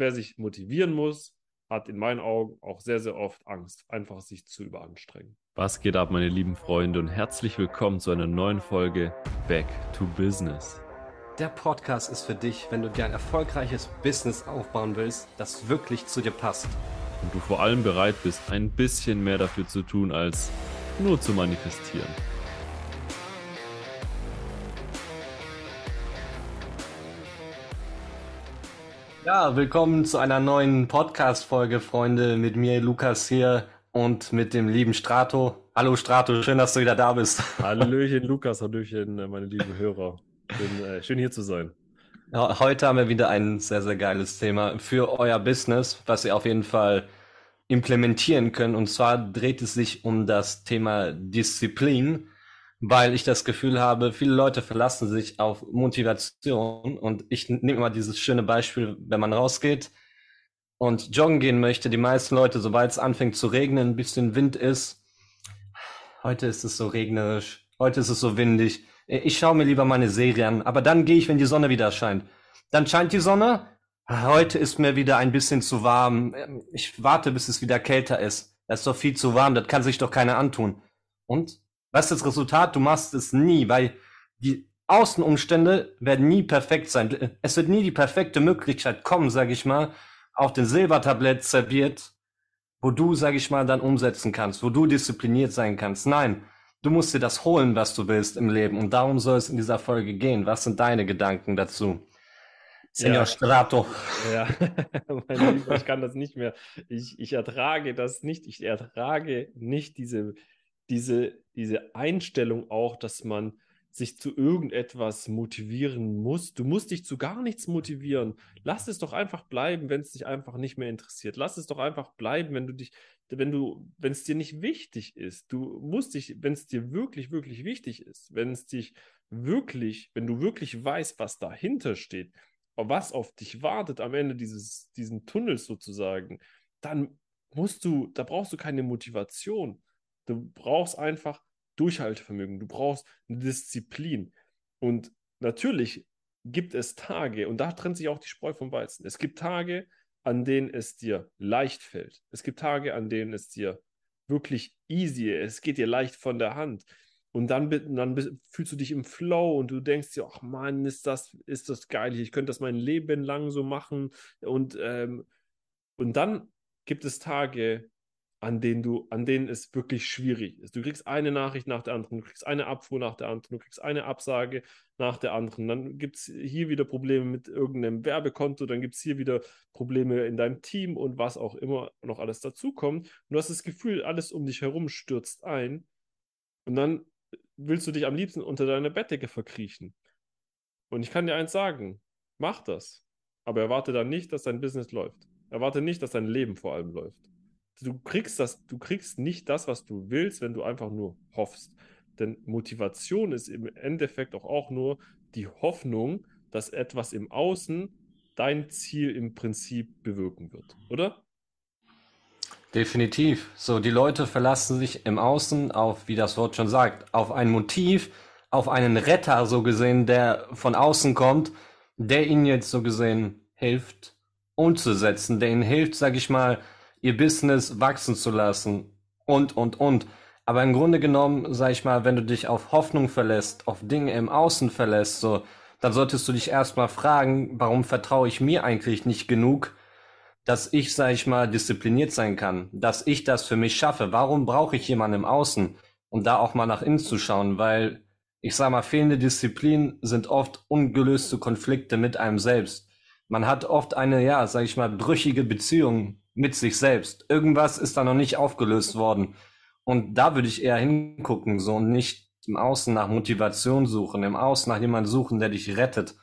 wer sich motivieren muss, hat in meinen Augen auch sehr, sehr oft Angst, einfach sich zu überanstrengen. Was geht ab, meine lieben Freunde, und herzlich willkommen zu einer neuen Folge Back to Business. Der Podcast ist für dich, wenn du dir ein erfolgreiches Business aufbauen willst, das wirklich zu dir passt. Und du vor allem bereit bist, ein bisschen mehr dafür zu tun, als nur zu manifestieren. Ja, willkommen zu einer neuen Podcast-Folge, Freunde, mit mir Lukas hier und mit dem lieben Strato. Hallo Strato, schön, dass du wieder da bist. Hallöchen Lukas, Hallöchen, äh, meine lieben Hörer. Schön, äh, schön hier zu sein. Ja, heute haben wir wieder ein sehr, sehr geiles Thema für euer Business, was ihr auf jeden Fall implementieren könnt. Und zwar dreht es sich um das Thema Disziplin weil ich das Gefühl habe, viele Leute verlassen sich auf Motivation und ich nehme immer dieses schöne Beispiel, wenn man rausgeht und joggen gehen möchte, die meisten Leute, sobald es anfängt zu regnen, ein bisschen Wind ist, heute ist es so regnerisch, heute ist es so windig, ich schaue mir lieber meine Serie an, aber dann gehe ich, wenn die Sonne wieder scheint. Dann scheint die Sonne, heute ist mir wieder ein bisschen zu warm, ich warte, bis es wieder kälter ist. Das ist doch viel zu warm, das kann sich doch keiner antun. Und was ist das Resultat? Du machst es nie, weil die Außenumstände werden nie perfekt sein. Es wird nie die perfekte Möglichkeit kommen, sag ich mal, auf den Silbertablett serviert, wo du, sag ich mal, dann umsetzen kannst, wo du diszipliniert sein kannst. Nein, du musst dir das holen, was du willst im Leben. Und darum soll es in dieser Folge gehen. Was sind deine Gedanken dazu? Senor ja. Strato. Ja, mein Lieber, ich kann das nicht mehr. Ich, ich ertrage das nicht. Ich ertrage nicht diese diese, diese Einstellung auch, dass man sich zu irgendetwas motivieren muss. Du musst dich zu gar nichts motivieren. Lass es doch einfach bleiben, wenn es dich einfach nicht mehr interessiert. Lass es doch einfach bleiben, wenn du dich, wenn du, wenn es dir nicht wichtig ist. Du musst dich, wenn es dir wirklich, wirklich wichtig ist, wenn es dich wirklich, wenn du wirklich weißt, was dahinter steht, was auf dich wartet am Ende dieses, diesen Tunnels sozusagen, dann musst du, da brauchst du keine Motivation. Du brauchst einfach Durchhaltevermögen, du brauchst eine Disziplin. Und natürlich gibt es Tage, und da trennt sich auch die Spreu vom Weizen. Es gibt Tage, an denen es dir leicht fällt. Es gibt Tage, an denen es dir wirklich easy, es geht dir leicht von der Hand. Und dann, dann fühlst du dich im Flow und du denkst dir, ach Mann, ist das, ist das geil, ich könnte das mein Leben lang so machen. Und, ähm, und dann gibt es Tage, an denen du, an denen es wirklich schwierig ist. Du kriegst eine Nachricht nach der anderen, du kriegst eine Abfuhr nach der anderen, du kriegst eine Absage nach der anderen. Dann gibt es hier wieder Probleme mit irgendeinem Werbekonto, dann gibt es hier wieder Probleme in deinem Team und was auch immer noch alles dazukommt. Und du hast das Gefühl, alles um dich herum stürzt ein. Und dann willst du dich am liebsten unter deiner Bettdecke verkriechen. Und ich kann dir eins sagen, mach das. Aber erwarte dann nicht, dass dein Business läuft. Erwarte nicht, dass dein Leben vor allem läuft du kriegst das, du kriegst nicht das, was du willst, wenn du einfach nur hoffst. Denn Motivation ist im Endeffekt auch, auch nur die Hoffnung, dass etwas im Außen dein Ziel im Prinzip bewirken wird, oder? Definitiv. So, die Leute verlassen sich im Außen auf, wie das Wort schon sagt, auf ein Motiv, auf einen Retter so gesehen, der von außen kommt, der ihnen jetzt so gesehen hilft umzusetzen, der ihnen hilft, sag ich mal, ihr Business wachsen zu lassen und, und, und. Aber im Grunde genommen, sag ich mal, wenn du dich auf Hoffnung verlässt, auf Dinge im Außen verlässt, so, dann solltest du dich erstmal fragen, warum vertraue ich mir eigentlich nicht genug, dass ich, sag ich mal, diszipliniert sein kann, dass ich das für mich schaffe. Warum brauche ich jemanden im Außen, um da auch mal nach innen zu schauen? Weil, ich sag mal, fehlende Disziplin sind oft ungelöste Konflikte mit einem selbst. Man hat oft eine, ja, sag ich mal, brüchige Beziehung mit sich selbst. Irgendwas ist da noch nicht aufgelöst worden. Und da würde ich eher hingucken, so und nicht im Außen nach Motivation suchen, im Außen nach jemandem suchen, der dich rettet.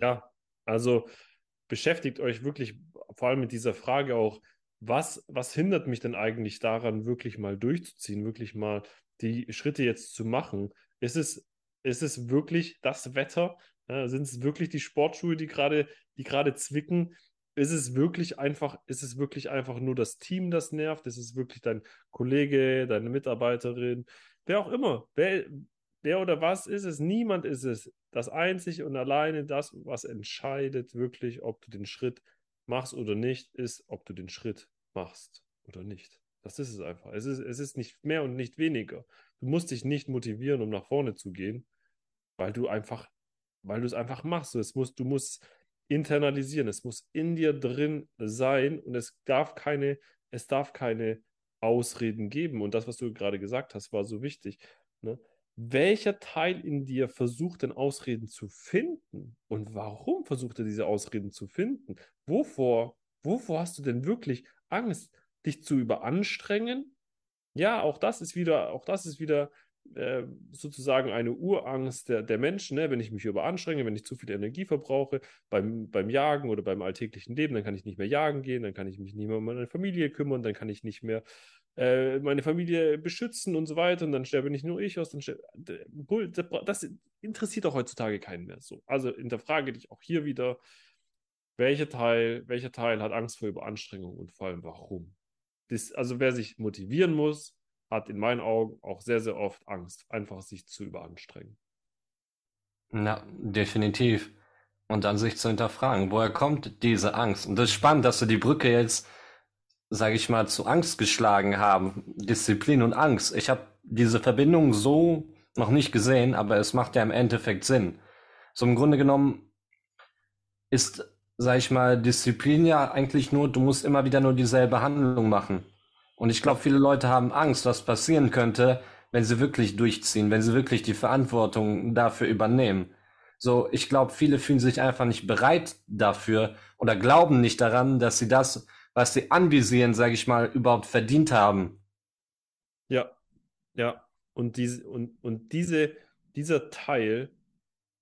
Ja, also beschäftigt euch wirklich vor allem mit dieser Frage auch, was, was hindert mich denn eigentlich daran, wirklich mal durchzuziehen, wirklich mal die Schritte jetzt zu machen? Ist es, ist es wirklich das Wetter? Ja, sind es wirklich die Sportschuhe, die gerade, die gerade zwicken? Ist es wirklich einfach, ist es wirklich einfach nur das Team, das nervt? Ist es wirklich dein Kollege, deine Mitarbeiterin, wer auch immer? Wer, wer oder was ist es? Niemand ist es. Das einzig und alleine das, was entscheidet wirklich, ob du den Schritt machst oder nicht, ist, ob du den Schritt machst oder nicht. Das ist es einfach. Es ist, es ist nicht mehr und nicht weniger. Du musst dich nicht motivieren, um nach vorne zu gehen, weil du einfach, weil du es einfach machst. Es muss, du musst internalisieren. Es muss in dir drin sein und es darf keine, es darf keine Ausreden geben. Und das, was du gerade gesagt hast, war so wichtig. Ne? Welcher Teil in dir versucht denn Ausreden zu finden? Und warum versucht er diese Ausreden zu finden? Wovor, wovor hast du denn wirklich Angst, dich zu überanstrengen? Ja, auch das ist wieder, auch das ist wieder äh, sozusagen eine Urangst der, der Menschen. Ne? Wenn ich mich überanstrenge, wenn ich zu viel Energie verbrauche beim, beim Jagen oder beim alltäglichen Leben, dann kann ich nicht mehr jagen gehen, dann kann ich mich nicht mehr um meine Familie kümmern, dann kann ich nicht mehr äh, meine Familie beschützen und so weiter und dann sterbe nicht nur ich aus. Dann sterbe, das interessiert doch heutzutage keinen mehr so. Also hinterfrage dich auch hier wieder, welcher Teil, welcher Teil hat Angst vor Überanstrengung und vor allem warum? Das, also wer sich motivieren muss, hat in meinen Augen auch sehr, sehr oft Angst, einfach sich zu überanstrengen. Na, definitiv. Und dann sich zu hinterfragen, woher kommt diese Angst? Und das ist spannend, dass du die Brücke jetzt, sage ich mal, zu Angst geschlagen haben. Disziplin und Angst. Ich habe diese Verbindung so noch nicht gesehen, aber es macht ja im Endeffekt Sinn. So im Grunde genommen ist, sag ich mal, Disziplin ja eigentlich nur, du musst immer wieder nur dieselbe Handlung machen. Und ich glaube, viele Leute haben Angst, was passieren könnte, wenn sie wirklich durchziehen, wenn sie wirklich die Verantwortung dafür übernehmen. So, ich glaube, viele fühlen sich einfach nicht bereit dafür oder glauben nicht daran, dass sie das, was sie anvisieren, sage ich mal, überhaupt verdient haben. Ja, ja. Und diese, und, und diese, dieser Teil,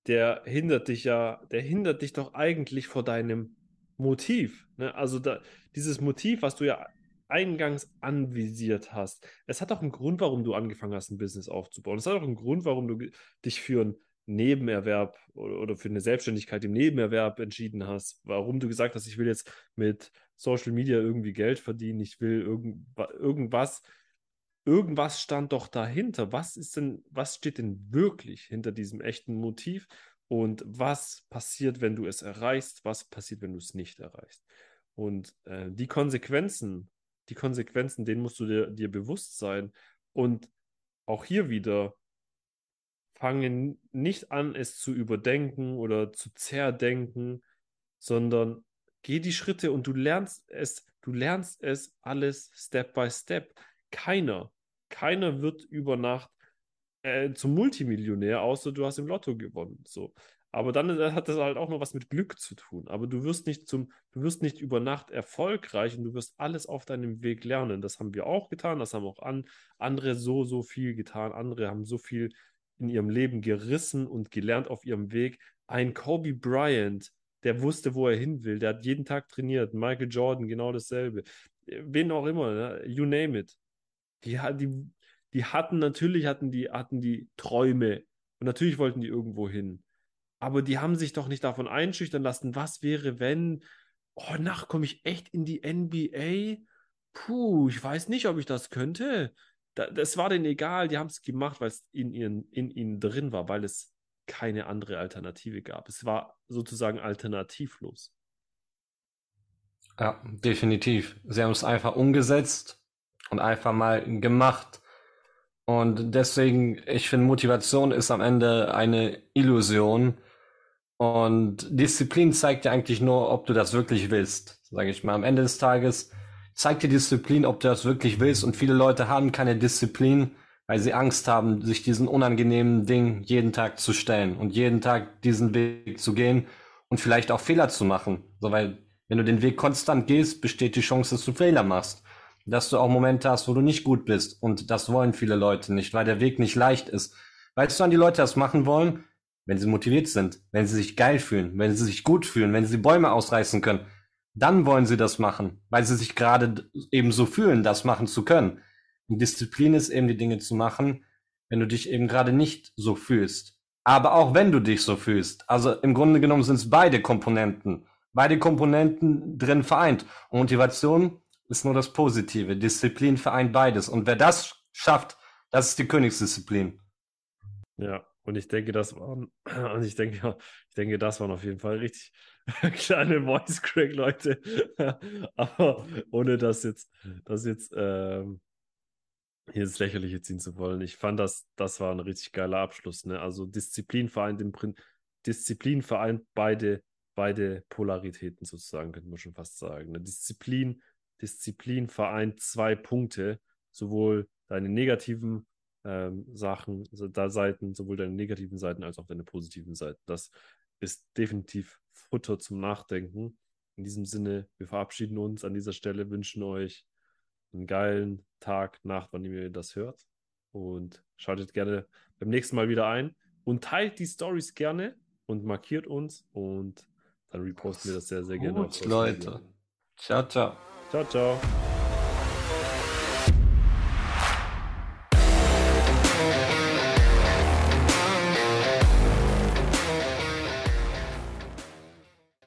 der hindert dich ja, der hindert dich doch eigentlich vor deinem Motiv. Ne? Also da, dieses Motiv, was du ja eingangs anvisiert hast. Es hat auch einen Grund, warum du angefangen hast, ein Business aufzubauen. Es hat auch einen Grund, warum du dich für einen Nebenerwerb oder, für eine Selbstständigkeit im Nebenerwerb entschieden hast. Warum du gesagt hast, ich will jetzt mit Social Media irgendwie Geld verdienen, ich will irgend, irgendwas. Irgendwas stand doch dahinter. Was ist denn, was steht denn wirklich hinter diesem echten Motiv? Und was passiert, wenn du es erreichst? Was passiert, wenn du es nicht erreichst? Und äh, die Konsequenzen die Konsequenzen, denen musst du dir, dir bewusst sein. Und auch hier wieder, fange nicht an, es zu überdenken oder zu zerdenken, sondern geh die Schritte und du lernst es, du lernst es alles Step by Step. Keiner, keiner wird über Nacht äh, zum Multimillionär, außer du hast im Lotto gewonnen. So. Aber dann äh, hat das halt auch noch was mit Glück zu tun. Aber du wirst nicht zum, du wirst nicht über Nacht erfolgreich und du wirst alles auf deinem Weg lernen. Das haben wir auch getan, das haben auch an, andere so, so viel getan. Andere haben so viel in ihrem Leben gerissen und gelernt auf ihrem Weg. Ein Kobe Bryant, der wusste, wo er hin will, der hat jeden Tag trainiert. Michael Jordan, genau dasselbe. Wen auch immer, ne? you name it. Die, die, die hatten natürlich hatten die, hatten die Träume und natürlich wollten die irgendwo hin aber die haben sich doch nicht davon einschüchtern lassen, was wäre, wenn, oh, nach komme ich echt in die NBA? Puh, ich weiß nicht, ob ich das könnte. Da, das war denen egal, die haben es gemacht, weil es in, ihren, in ihnen drin war, weil es keine andere Alternative gab. Es war sozusagen alternativlos. Ja, definitiv. Sie haben es einfach umgesetzt und einfach mal gemacht. Und deswegen, ich finde, Motivation ist am Ende eine Illusion, und Disziplin zeigt dir eigentlich nur, ob du das wirklich willst, sage ich mal. Am Ende des Tages zeigt dir Disziplin, ob du das wirklich willst. Und viele Leute haben keine Disziplin, weil sie Angst haben, sich diesen unangenehmen Ding jeden Tag zu stellen und jeden Tag diesen Weg zu gehen und vielleicht auch Fehler zu machen. So, weil wenn du den Weg konstant gehst, besteht die Chance, dass du Fehler machst. Dass du auch Momente hast, wo du nicht gut bist. Und das wollen viele Leute nicht, weil der Weg nicht leicht ist. Weißt du, an die Leute das machen wollen? wenn sie motiviert sind, wenn sie sich geil fühlen, wenn sie sich gut fühlen, wenn sie Bäume ausreißen können, dann wollen sie das machen, weil sie sich gerade eben so fühlen, das machen zu können. Und Disziplin ist eben die Dinge zu machen, wenn du dich eben gerade nicht so fühlst. Aber auch wenn du dich so fühlst. Also im Grunde genommen sind es beide Komponenten. Beide Komponenten drin vereint. Und Motivation ist nur das Positive. Disziplin vereint beides. Und wer das schafft, das ist die Königsdisziplin. Ja, und ich denke, das waren, und ich denke, ich denke, das waren auf jeden Fall richtig kleine Voice Crack, Leute. Aber ohne das jetzt, das jetzt ähm, hier ins Lächerliche ziehen zu wollen. Ich fand das, das war ein richtig geiler Abschluss. Ne? Also Disziplin vereint im Prin Disziplin vereint beide, beide Polaritäten sozusagen, könnte man schon fast sagen. Ne? Disziplin, Disziplin vereint zwei Punkte, sowohl deine negativen ähm, Sachen, also da Seiten, sowohl deine negativen Seiten als auch deine positiven Seiten. Das ist definitiv Futter zum Nachdenken. In diesem Sinne, wir verabschieden uns an dieser Stelle, wünschen euch einen geilen Tag, Nacht, wann ihr das hört. Und schaltet gerne beim nächsten Mal wieder ein und teilt die Stories gerne und markiert uns und dann reposten wir das sehr, sehr gerne. Gut, Leute. Ciao, ciao. Ciao, ciao.